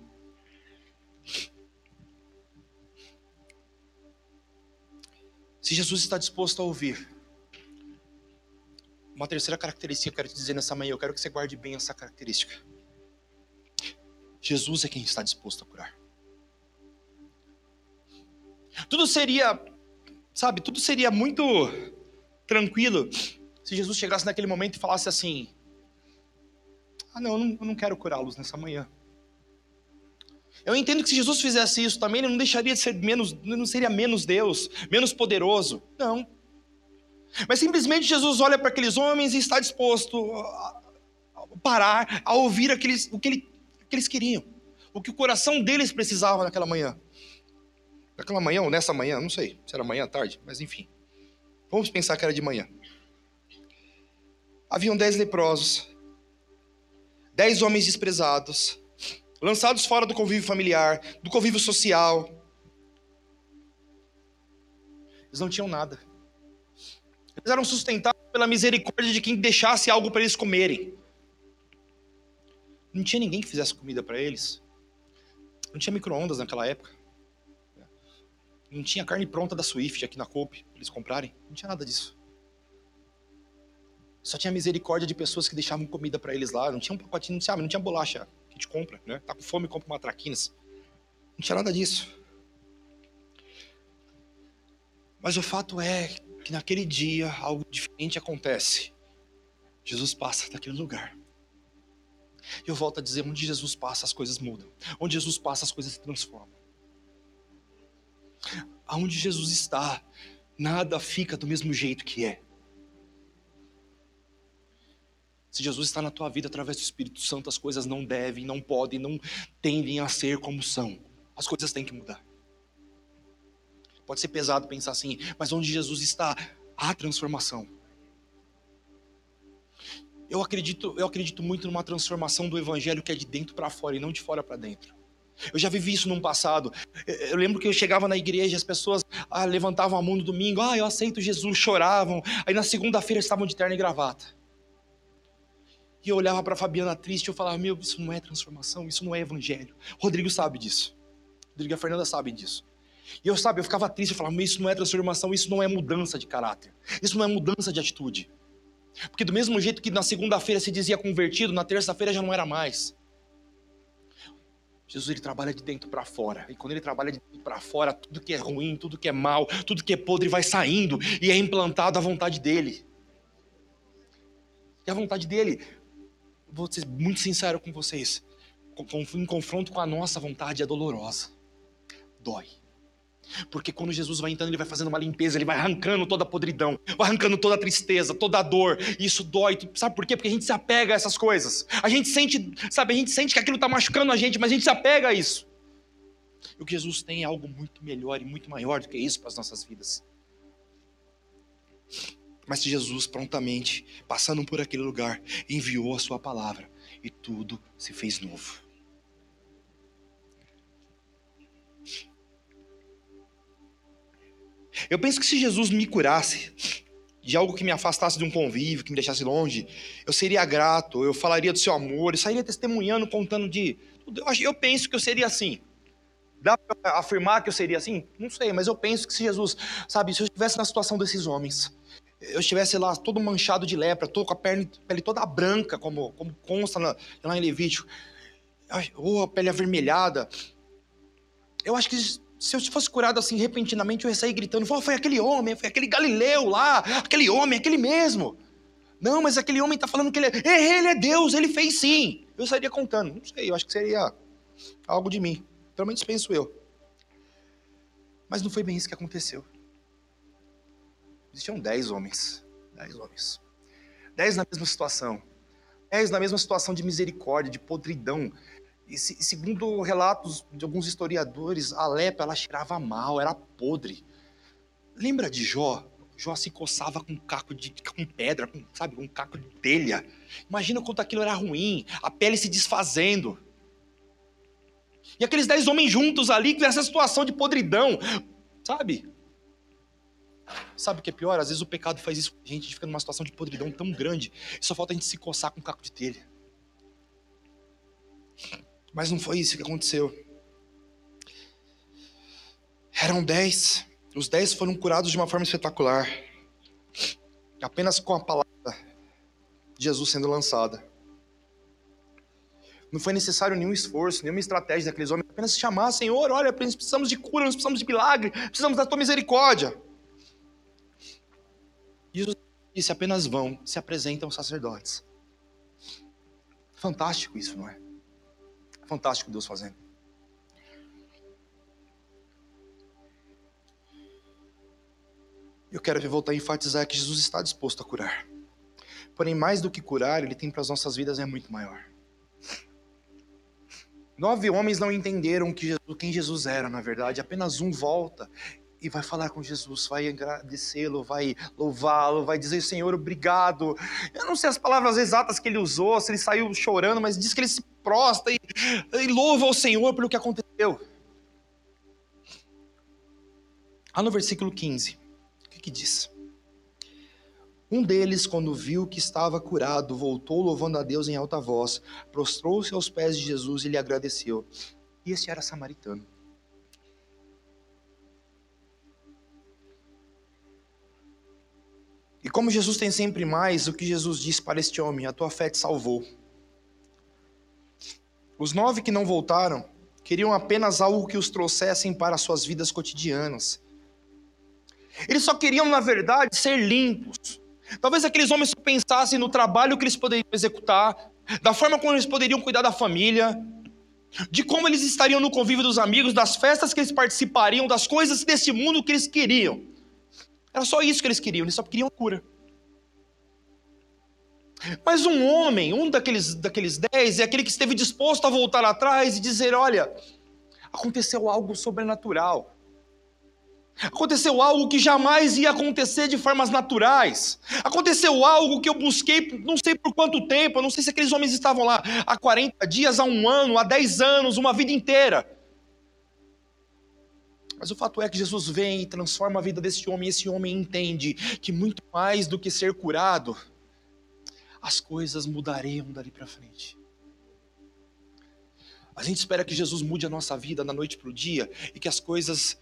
Se Jesus está disposto a ouvir, uma terceira característica que eu quero te dizer nessa manhã, eu quero que você guarde bem essa característica. Jesus é quem está disposto a curar. Tudo seria, sabe, tudo seria muito tranquilo se Jesus chegasse naquele momento e falasse assim: Ah, não, eu não, eu não quero curá-los nessa manhã. Eu entendo que se Jesus fizesse isso também, ele não deixaria de ser menos, não seria menos Deus, menos poderoso. Não. Mas simplesmente Jesus olha para aqueles homens e está disposto a parar, a ouvir aqueles, o que, ele, que eles queriam, o que o coração deles precisava naquela manhã. Naquela manhã ou nessa manhã, não sei se era manhã, tarde, mas enfim. Vamos pensar que era de manhã. Haviam dez leprosos, dez homens desprezados, lançados fora do convívio familiar, do convívio social. Eles não tinham nada. Eles eram sustentados pela misericórdia de quem deixasse algo para eles comerem. Não tinha ninguém que fizesse comida para eles. Não tinha micro-ondas naquela época. Não tinha carne pronta da Swift aqui na Coop para eles comprarem. Não tinha nada disso. Só tinha misericórdia de pessoas que deixavam comida para eles lá. Não tinha um pacotinho, não tinha, não tinha bolacha gente compra, né? Tá com fome, compra uma traquinas. Não tinha nada disso. Mas o fato é que naquele dia algo diferente acontece. Jesus passa daquele lugar. Eu volto a dizer, onde Jesus passa, as coisas mudam. Onde Jesus passa, as coisas se transformam. Aonde Jesus está, nada fica do mesmo jeito que é. Se Jesus está na tua vida através do Espírito Santo, as coisas não devem, não podem, não tendem a ser como são. As coisas têm que mudar. Pode ser pesado pensar assim, mas onde Jesus está, há transformação. Eu acredito, eu acredito muito numa transformação do evangelho que é de dentro para fora e não de fora para dentro. Eu já vivi isso num passado. Eu lembro que eu chegava na igreja, as pessoas ah, levantavam a mão no domingo, ah, eu aceito Jesus, choravam. Aí na segunda-feira estavam de terno e gravata. E eu olhava para Fabiana triste e eu falava: Meu, isso não é transformação, isso não é evangelho. Rodrigo sabe disso. Rodrigo e a Fernanda sabem disso. E eu, sabe, eu ficava triste, eu falava: Meu, isso não é transformação, isso não é mudança de caráter, isso não é mudança de atitude. Porque do mesmo jeito que na segunda-feira se dizia convertido, na terça-feira já não era mais. Jesus ele trabalha de dentro para fora. E quando ele trabalha de dentro para fora, tudo que é ruim, tudo que é mal, tudo que é podre vai saindo e é implantado à vontade dele. E a vontade dele vou ser muito sincero com vocês, em confronto com a nossa vontade é dolorosa, dói. Porque quando Jesus vai entrando, ele vai fazendo uma limpeza, ele vai arrancando toda a podridão, vai arrancando toda a tristeza, toda a dor. E isso dói. Sabe por quê? Porque a gente se apega a essas coisas. A gente sente, sabe, a gente sente que aquilo está machucando a gente, mas a gente se apega a isso. E o que Jesus tem é algo muito melhor e muito maior do que isso para as nossas vidas. Mas Jesus prontamente, passando por aquele lugar, enviou a sua palavra e tudo se fez novo. Eu penso que se Jesus me curasse de algo que me afastasse de um convívio, que me deixasse longe, eu seria grato, eu falaria do seu amor, eu sairia testemunhando, contando de. Eu penso que eu seria assim. Dá para afirmar que eu seria assim? Não sei, mas eu penso que se Jesus, sabe, se eu estivesse na situação desses homens, eu estivesse lá todo manchado de lepra, todo com a pele, pele toda branca, como, como consta na, lá em Levítico, ou a pele avermelhada, eu acho que se eu fosse curado assim repentinamente, eu ia sair gritando: foi aquele homem, foi aquele Galileu lá, aquele homem, aquele mesmo. Não, mas aquele homem está falando que ele é, ele é Deus, ele fez sim. Eu sairia contando, não sei, eu acho que seria algo de mim. Pelo menos penso eu. Mas não foi bem isso que aconteceu. Existiam dez homens. Dez homens. Dez na mesma situação. Dez na mesma situação de misericórdia, de podridão. E, segundo relatos de alguns historiadores, a lepra ela cheirava mal, era podre. Lembra de Jó? Jó se coçava com caco de com pedra, com, sabe, com caco de telha. Imagina quanto aquilo era ruim, a pele se desfazendo. E aqueles dez homens juntos ali, nessa situação de podridão, sabe? Sabe o que é pior? Às vezes o pecado faz isso a gente, fica numa situação de podridão tão grande, só falta a gente se coçar com um caco de telha. Mas não foi isso que aconteceu. Eram dez. Os dez foram curados de uma forma espetacular. Apenas com a palavra de Jesus sendo lançada. Não foi necessário nenhum esforço, nenhuma estratégia daqueles homens, apenas chamar, Senhor, olha, precisamos de cura, nós precisamos de milagre, precisamos da tua misericórdia. Disse: apenas vão, se apresentam sacerdotes. Fantástico isso, não é? Fantástico Deus fazendo. Eu quero voltar a enfatizar que Jesus está disposto a curar. Porém, mais do que curar, ele tem para as nossas vidas é muito maior. Nove homens não entenderam que Jesus, quem Jesus era, na verdade. Apenas um volta e vai falar com Jesus, vai agradecê-lo, vai louvá-lo, vai dizer, Senhor, obrigado. Eu não sei as palavras exatas que ele usou, se ele saiu chorando, mas diz que ele se prostra e, e louva ao Senhor pelo que aconteceu. Lá no versículo 15, o que, que diz? Um deles, quando viu que estava curado, voltou louvando a Deus em alta voz, prostrou-se aos pés de Jesus e lhe agradeceu. E este era samaritano. E como Jesus tem sempre mais, o que Jesus disse para este homem: A tua fé te salvou. Os nove que não voltaram queriam apenas algo que os trouxessem para suas vidas cotidianas. Eles só queriam, na verdade, ser limpos. Talvez aqueles homens pensassem no trabalho que eles poderiam executar, da forma como eles poderiam cuidar da família, de como eles estariam no convívio dos amigos, das festas que eles participariam, das coisas desse mundo que eles queriam. Era só isso que eles queriam, eles só queriam cura. Mas um homem, um daqueles, daqueles dez, é aquele que esteve disposto a voltar atrás e dizer: olha, aconteceu algo sobrenatural. Aconteceu algo que jamais ia acontecer de formas naturais. Aconteceu algo que eu busquei, não sei por quanto tempo, eu não sei se aqueles homens estavam lá há 40 dias, há um ano, há 10 anos, uma vida inteira. Mas o fato é que Jesus vem e transforma a vida desse homem, e esse homem entende que muito mais do que ser curado, as coisas mudariam dali para frente. A gente espera que Jesus mude a nossa vida da noite para o dia e que as coisas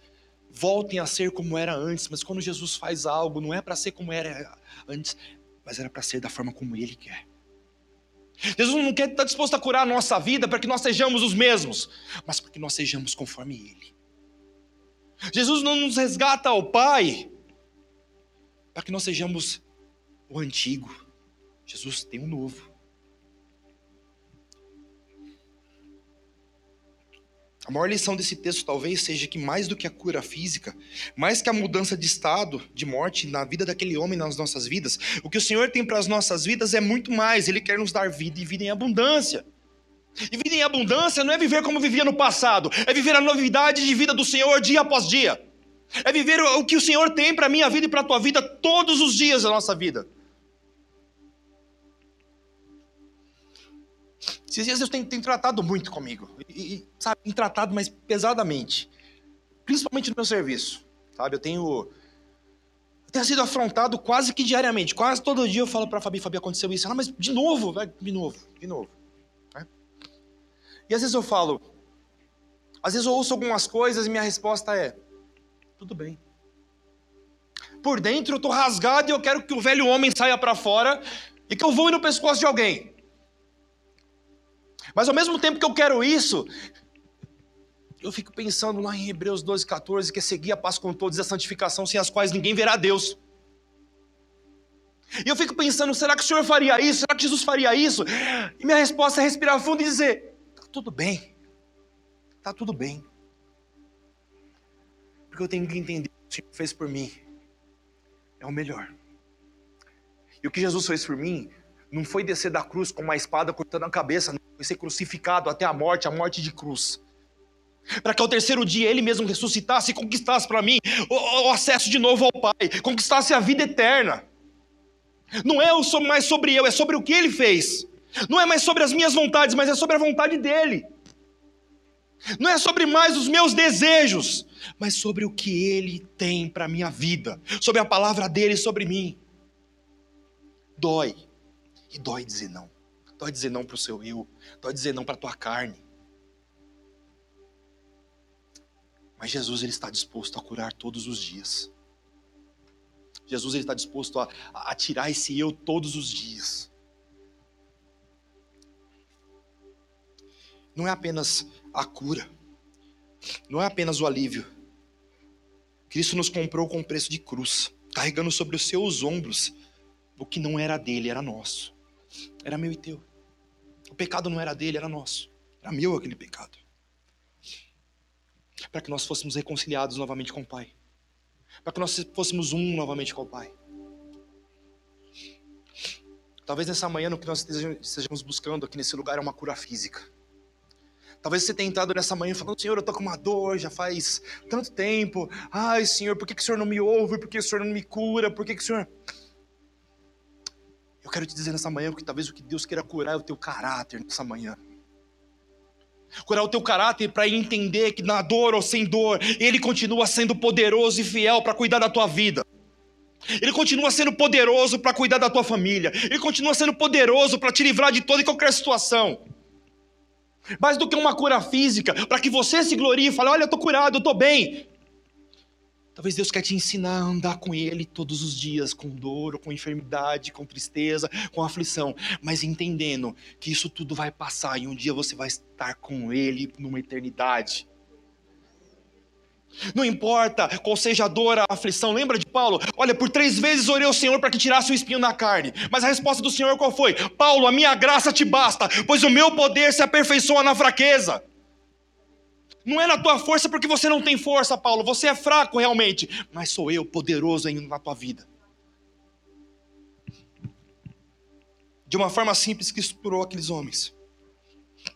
voltem a ser como era antes, mas quando Jesus faz algo, não é para ser como era antes, mas era para ser da forma como Ele quer. Jesus não quer estar disposto a curar a nossa vida para que nós sejamos os mesmos, mas para que nós sejamos conforme Ele. Jesus não nos resgata ao Pai para que nós sejamos o antigo. Jesus tem um novo. A maior lição desse texto talvez seja que mais do que a cura física, mais que a mudança de estado, de morte na vida daquele homem nas nossas vidas, o que o Senhor tem para as nossas vidas é muito mais. Ele quer nos dar vida e vida em abundância. E vida em abundância não é viver como vivia no passado, é viver a novidade de vida do Senhor dia após dia. É viver o que o Senhor tem para a minha vida e para a tua vida todos os dias da nossa vida. Esses dias Deus tem, tem tratado muito comigo. E, e, sabe, tem tratado mais pesadamente. Principalmente no meu serviço. Sabe, eu tenho Eu tenho sido afrontado quase que diariamente. Quase todo dia eu falo para a Fabi, Fabi, aconteceu isso. Ela, mas de novo, vai, de novo, de novo. E às vezes eu falo, às vezes eu ouço algumas coisas e minha resposta é, tudo bem. Por dentro eu tô rasgado e eu quero que o velho homem saia para fora e que eu voe no pescoço de alguém. Mas ao mesmo tempo que eu quero isso, eu fico pensando lá em Hebreus 12, 14, que é seguir a paz com todos e a santificação, sem as quais ninguém verá Deus. E eu fico pensando, será que o Senhor faria isso? Será que Jesus faria isso? E minha resposta é respirar fundo e dizer: tudo bem. Tá tudo bem. Porque eu tenho que entender o que o Senhor fez por mim. É o melhor. E o que Jesus fez por mim não foi descer da cruz com uma espada cortando a cabeça, não foi ser crucificado até a morte, a morte de cruz para que ao terceiro dia ele mesmo ressuscitasse e conquistasse para mim o, o, acesso de novo ao Pai, conquistasse a vida eterna. Não é mais sobre eu, é sobre o que ele fez. Não é mais sobre as minhas vontades, mas é sobre a vontade dele. Não é sobre mais os meus desejos, mas sobre o que ele tem para a minha vida, sobre a palavra dele sobre mim. Dói, e dói dizer não. Dói dizer não para o seu eu, dói dizer não para a tua carne. Mas Jesus ele está disposto a curar todos os dias. Jesus ele está disposto a, a tirar esse eu todos os dias. Não é apenas a cura, não é apenas o alívio. Cristo nos comprou com preço de cruz, carregando sobre os seus ombros o que não era dele, era nosso. Era meu e teu. O pecado não era dele, era nosso. Era meu aquele pecado para que nós fôssemos reconciliados novamente com o Pai, para que nós fôssemos um novamente com o Pai. Talvez nessa manhã, no que nós estejamos buscando aqui nesse lugar, é uma cura física. Talvez você tenha entrado nessa manhã falando, Senhor, eu estou com uma dor já faz tanto tempo. Ai, Senhor, por que, que o Senhor não me ouve? Por que o Senhor não me cura? Por que, que o Senhor. Eu quero te dizer nessa manhã que talvez o que Deus queira curar é o teu caráter nessa manhã curar o teu caráter para entender que na dor ou sem dor, Ele continua sendo poderoso e fiel para cuidar da tua vida. Ele continua sendo poderoso para cuidar da tua família. Ele continua sendo poderoso para te livrar de toda e qualquer situação. Mais do que uma cura física, para que você se glorie e fale: Olha, eu estou curado, eu estou bem. Talvez Deus quer te ensinar a andar com Ele todos os dias, com dor, com enfermidade, com tristeza, com aflição, mas entendendo que isso tudo vai passar e um dia você vai estar com Ele numa eternidade. Não importa qual seja a dor, a aflição, lembra de Paulo? Olha, por três vezes orei ao Senhor para que tirasse o espinho na carne. Mas a resposta do Senhor qual foi? Paulo, a minha graça te basta, pois o meu poder se aperfeiçoa na fraqueza. Não é na tua força porque você não tem força, Paulo. Você é fraco realmente. Mas sou eu poderoso ainda na tua vida. De uma forma simples que explorou aqueles homens.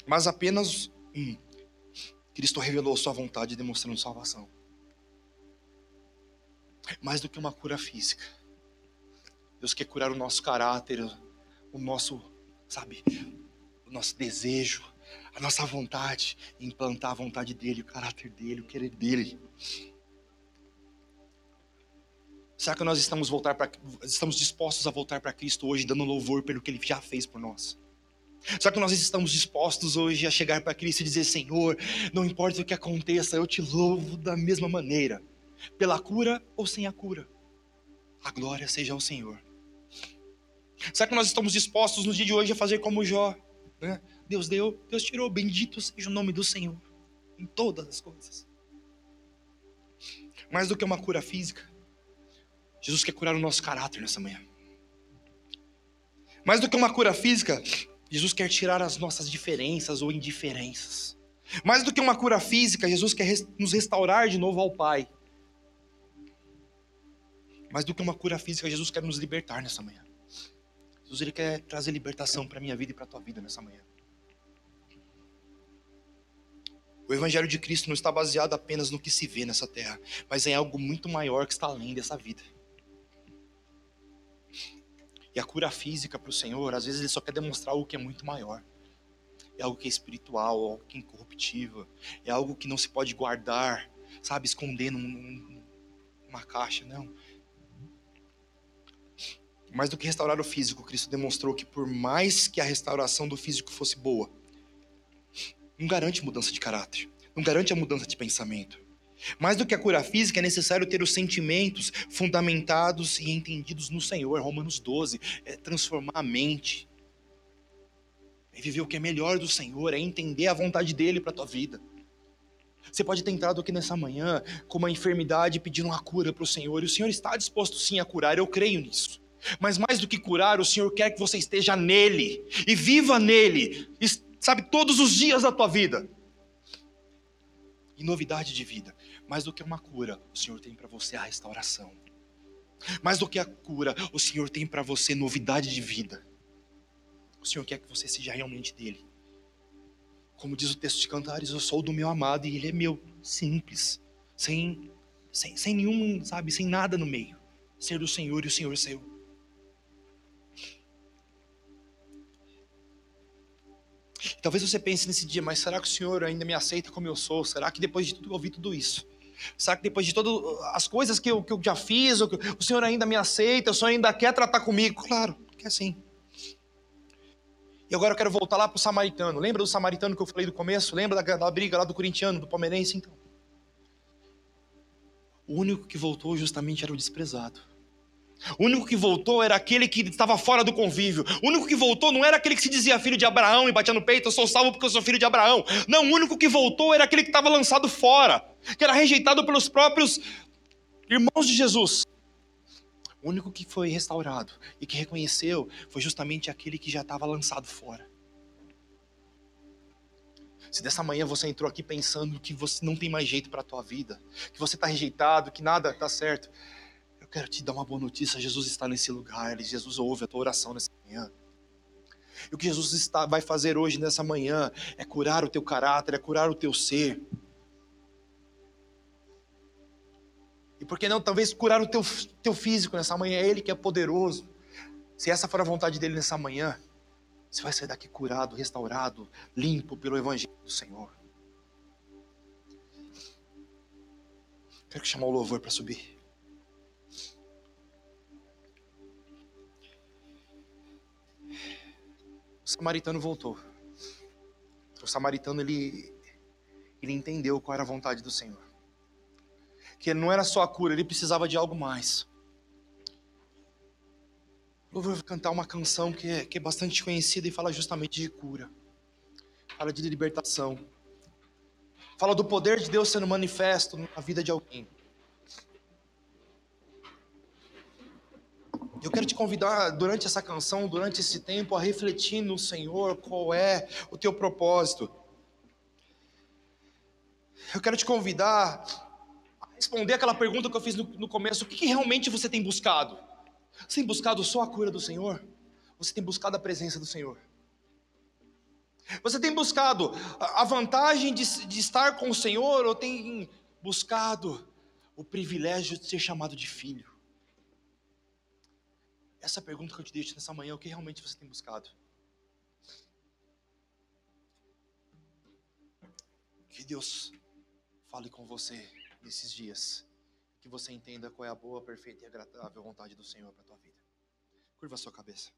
Mas apenas um. Cristo revelou sua vontade demonstrando salvação. Mais do que uma cura física. Deus quer curar o nosso caráter, o nosso, sabe, o nosso desejo, a nossa vontade, implantar a vontade dele, o caráter dele, o querer dele. Será que nós estamos, voltar pra, estamos dispostos a voltar para Cristo hoje, dando louvor pelo que Ele já fez por nós? Será que nós estamos dispostos hoje a chegar para Cristo e dizer: Senhor, não importa o que aconteça, eu te louvo da mesma maneira, pela cura ou sem a cura? A glória seja ao Senhor. Será que nós estamos dispostos no dia de hoje a fazer como Jó? Né? Deus deu, Deus tirou. Bendito seja o nome do Senhor em todas as coisas. Mais do que uma cura física, Jesus quer curar o nosso caráter nessa manhã. Mais do que uma cura física, Jesus quer tirar as nossas diferenças ou indiferenças. Mais do que uma cura física, Jesus quer nos restaurar de novo ao Pai. Mais do que uma cura física, Jesus quer nos libertar nessa manhã. Jesus ele quer trazer libertação para a minha vida e para a tua vida nessa manhã. O Evangelho de Cristo não está baseado apenas no que se vê nessa terra, mas em algo muito maior que está além dessa vida. E a cura física para o Senhor, às vezes ele só quer demonstrar algo que é muito maior. É algo que é espiritual, algo que é incorruptível, é algo que não se pode guardar, sabe, esconder num, numa caixa, não. Mais do que restaurar o físico, Cristo demonstrou que por mais que a restauração do físico fosse boa, não garante mudança de caráter, não garante a mudança de pensamento. Mais do que a cura física, é necessário ter os sentimentos fundamentados e entendidos no Senhor. Romanos 12 é transformar a mente, é viver o que é melhor do Senhor, é entender a vontade dele para a tua vida. Você pode ter entrado aqui nessa manhã com uma enfermidade pedindo uma cura para o Senhor, e o Senhor está disposto sim a curar, eu creio nisso. Mas mais do que curar, o Senhor quer que você esteja nele e viva nele, sabe, todos os dias da tua vida. E novidade de vida. Mais do que uma cura, o Senhor tem para você a restauração. Mais do que a cura, o Senhor tem para você novidade de vida. O Senhor quer que você seja realmente dele. Como diz o texto de Cantares, eu sou do meu amado e ele é meu. Simples. Sem, sem, sem nenhum, sabe, sem nada no meio. Ser do Senhor e o Senhor seu. Talvez você pense nesse dia, mas será que o Senhor ainda me aceita como eu sou? Será que depois de tudo eu ouvi tudo isso? Será que depois de todas as coisas que eu, que eu já fiz, o, o Senhor ainda me aceita? O Senhor ainda quer tratar comigo? Claro, quer sim. E agora eu quero voltar lá para o samaritano. Lembra do samaritano que eu falei do começo? Lembra da, da briga lá do corintiano, do palmeirense? Então. O único que voltou justamente era o desprezado. O único que voltou era aquele que estava fora do convívio. O único que voltou não era aquele que se dizia filho de Abraão e batia no peito, eu sou salvo porque eu sou filho de Abraão. Não, o único que voltou era aquele que estava lançado fora, que era rejeitado pelos próprios irmãos de Jesus. O único que foi restaurado e que reconheceu foi justamente aquele que já estava lançado fora. Se dessa manhã você entrou aqui pensando que você não tem mais jeito para a tua vida, que você está rejeitado, que nada está certo, quero te dar uma boa notícia. Jesus está nesse lugar, Jesus ouve a tua oração nessa manhã. E o que Jesus está, vai fazer hoje nessa manhã é curar o teu caráter, é curar o teu ser. E por que não, talvez, curar o teu, teu físico nessa manhã? É Ele que é poderoso. Se essa for a vontade dele nessa manhã, você vai sair daqui curado, restaurado, limpo pelo Evangelho do Senhor. Quero chamar o louvor para subir. O samaritano voltou. O samaritano ele, ele entendeu qual era a vontade do Senhor que não era só a cura, ele precisava de algo mais. Eu vou cantar uma canção que é, que é bastante conhecida e fala justamente de cura, fala de libertação, fala do poder de Deus sendo manifesto na vida de alguém. Eu quero te convidar durante essa canção, durante esse tempo, a refletir no Senhor, qual é o teu propósito. Eu quero te convidar responder aquela pergunta que eu fiz no, no começo: o que, que realmente você tem buscado? Você tem buscado só a cura do Senhor? Você tem buscado a presença do Senhor? Você tem buscado a vantagem de, de, estar com o Senhor ou tem buscado o privilégio de ser chamado de filho? Essa pergunta que eu te deixo nessa manhã, o que realmente você tem buscado? Que Deus fale com você nesses dias. Que você entenda qual é a boa, perfeita e agradável vontade do Senhor para a tua vida. Curva a sua cabeça.